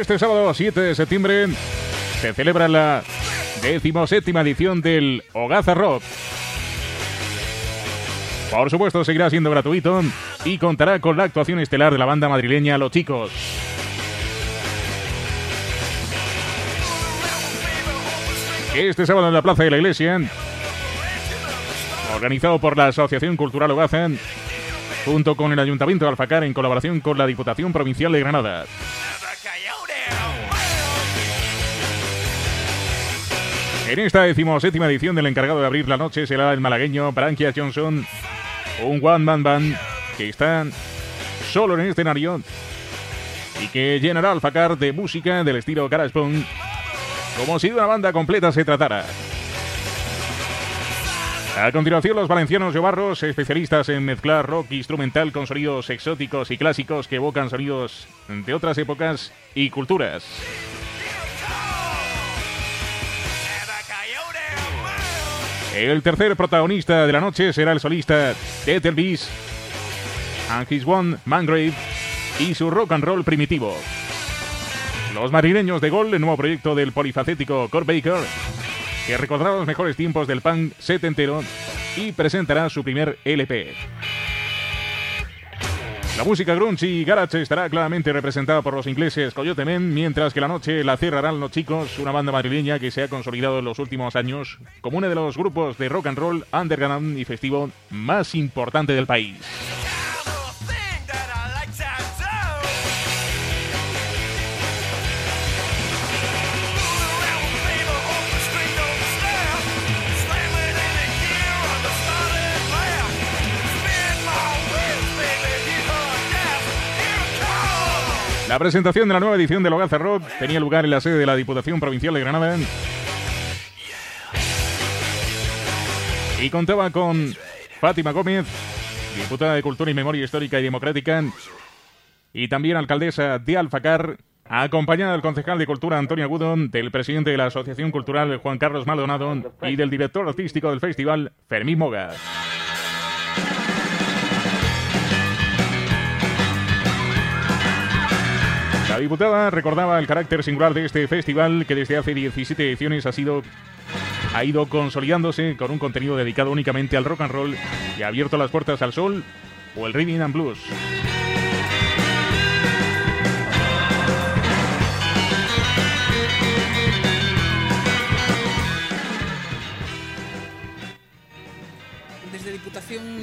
Este sábado 7 de septiembre se celebra la decimoséptima edición del Hogaza Rock. Por supuesto, seguirá siendo gratuito y contará con la actuación estelar de la banda madrileña Los Chicos. Este sábado en la Plaza de la Iglesia, organizado por la Asociación Cultural Hogaza, junto con el Ayuntamiento de Alfacar en colaboración con la Diputación Provincial de Granada. En esta decimoséptima edición del encargado de abrir la noche será el malagueño Branquias Johnson, un one man band que está solo en el escenario y que llenará Alfacar de música del estilo Garage como si de una banda completa se tratara. A continuación, los valencianos Jovarros, especialistas en mezclar rock instrumental con sonidos exóticos y clásicos que evocan sonidos de otras épocas y culturas. El tercer protagonista de la noche será el solista Ted Beast and his one Mangrave y su rock and roll primitivo. Los marineños de Gol, el nuevo proyecto del polifacético Kurt Baker, que recordará los mejores tiempos del punk setentero y presentará su primer LP. La música grunge y garage estará claramente representada por los ingleses Coyote Men, mientras que la noche la cerrarán los chicos, una banda madrileña que se ha consolidado en los últimos años como uno de los grupos de rock and roll underground y festivo más importante del país. La presentación de la nueva edición de Logaza Rock tenía lugar en la sede de la Diputación Provincial de Granada y contaba con Fátima Gómez, diputada de Cultura y Memoria Histórica y Democrática, y también alcaldesa de Alfacar, acompañada del concejal de Cultura Antonio Agudo, del presidente de la Asociación Cultural Juan Carlos Maldonado y del director artístico del festival Fermín Moga. La diputada recordaba el carácter singular de este festival que desde hace 17 ediciones ha ido consolidándose con un contenido dedicado únicamente al rock and roll y ha abierto las puertas al sol o el rhythm and blues.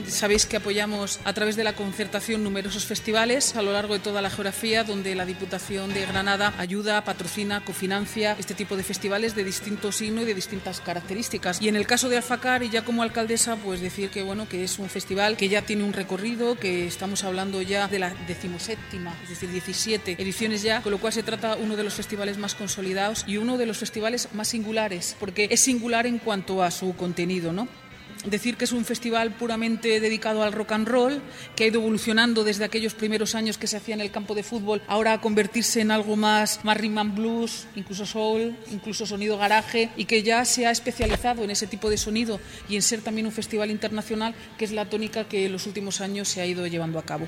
Sabéis que apoyamos a través de la concertación numerosos festivales a lo largo de toda la geografía donde la Diputación de Granada ayuda, patrocina, cofinancia este tipo de festivales de distinto signo y de distintas características. Y en el caso de Alfacar y ya como alcaldesa pues decir que bueno que es un festival que ya tiene un recorrido, que estamos hablando ya de la decimoséptima, es decir, 17 ediciones ya, con lo cual se trata uno de los festivales más consolidados y uno de los festivales más singulares, porque es singular en cuanto a su contenido, ¿no? Decir que es un festival puramente dedicado al rock and roll, que ha ido evolucionando desde aquellos primeros años que se hacía en el campo de fútbol, ahora a convertirse en algo más, más rhythm and blues, incluso soul, incluso sonido garaje, y que ya se ha especializado en ese tipo de sonido y en ser también un festival internacional, que es la tónica que en los últimos años se ha ido llevando a cabo.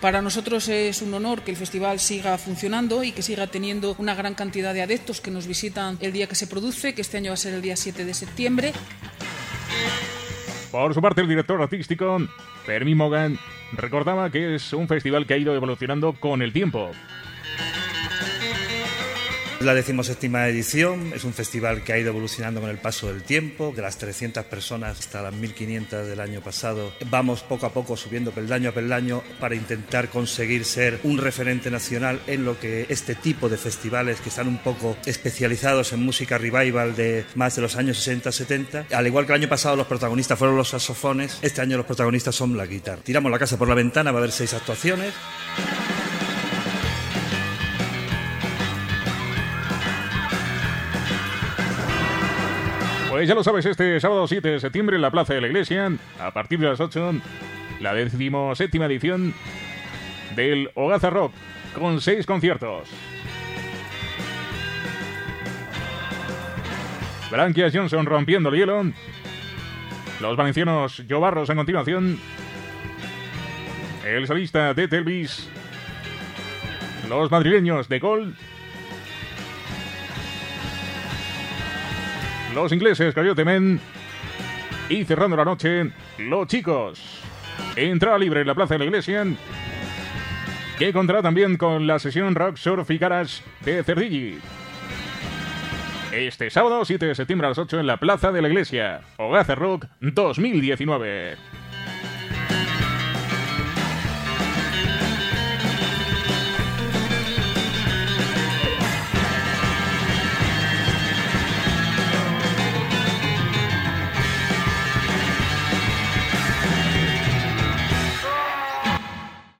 Para nosotros es un honor que el festival siga funcionando y que siga teniendo una gran cantidad de adeptos que nos visitan el día que se produce, que este año va a ser el día 7 de septiembre. Por su parte, el director artístico, Fermín Mogan, recordaba que es un festival que ha ido evolucionando con el tiempo. La decimoséptima edición es un festival que ha ido evolucionando con el paso del tiempo, de las 300 personas hasta las 1500 del año pasado. Vamos poco a poco subiendo peldaño a peldaño para intentar conseguir ser un referente nacional en lo que este tipo de festivales que están un poco especializados en música revival de más de los años 60-70. Al igual que el año pasado los protagonistas fueron los saxofones, este año los protagonistas son la guitarra. Tiramos la casa por la ventana, va a haber seis actuaciones. Pues ya lo sabes, este sábado 7 de septiembre en la Plaza de la Iglesia, a partir de las 8, la decimoséptima edición del Hogaza Rock, con seis conciertos. Branquias Johnson rompiendo el hielo. Los valencianos Jovarros en continuación. El solista de Telvis. Los madrileños de Gol. Los ingleses Coyote Men. Y cerrando la noche, los chicos. Entrada libre en la Plaza de la Iglesia. Que contará también con la sesión Rock Surf y Garage de Cerdilli. Este sábado 7 de septiembre a las 8 en la Plaza de la Iglesia. Hogaza Rock 2019.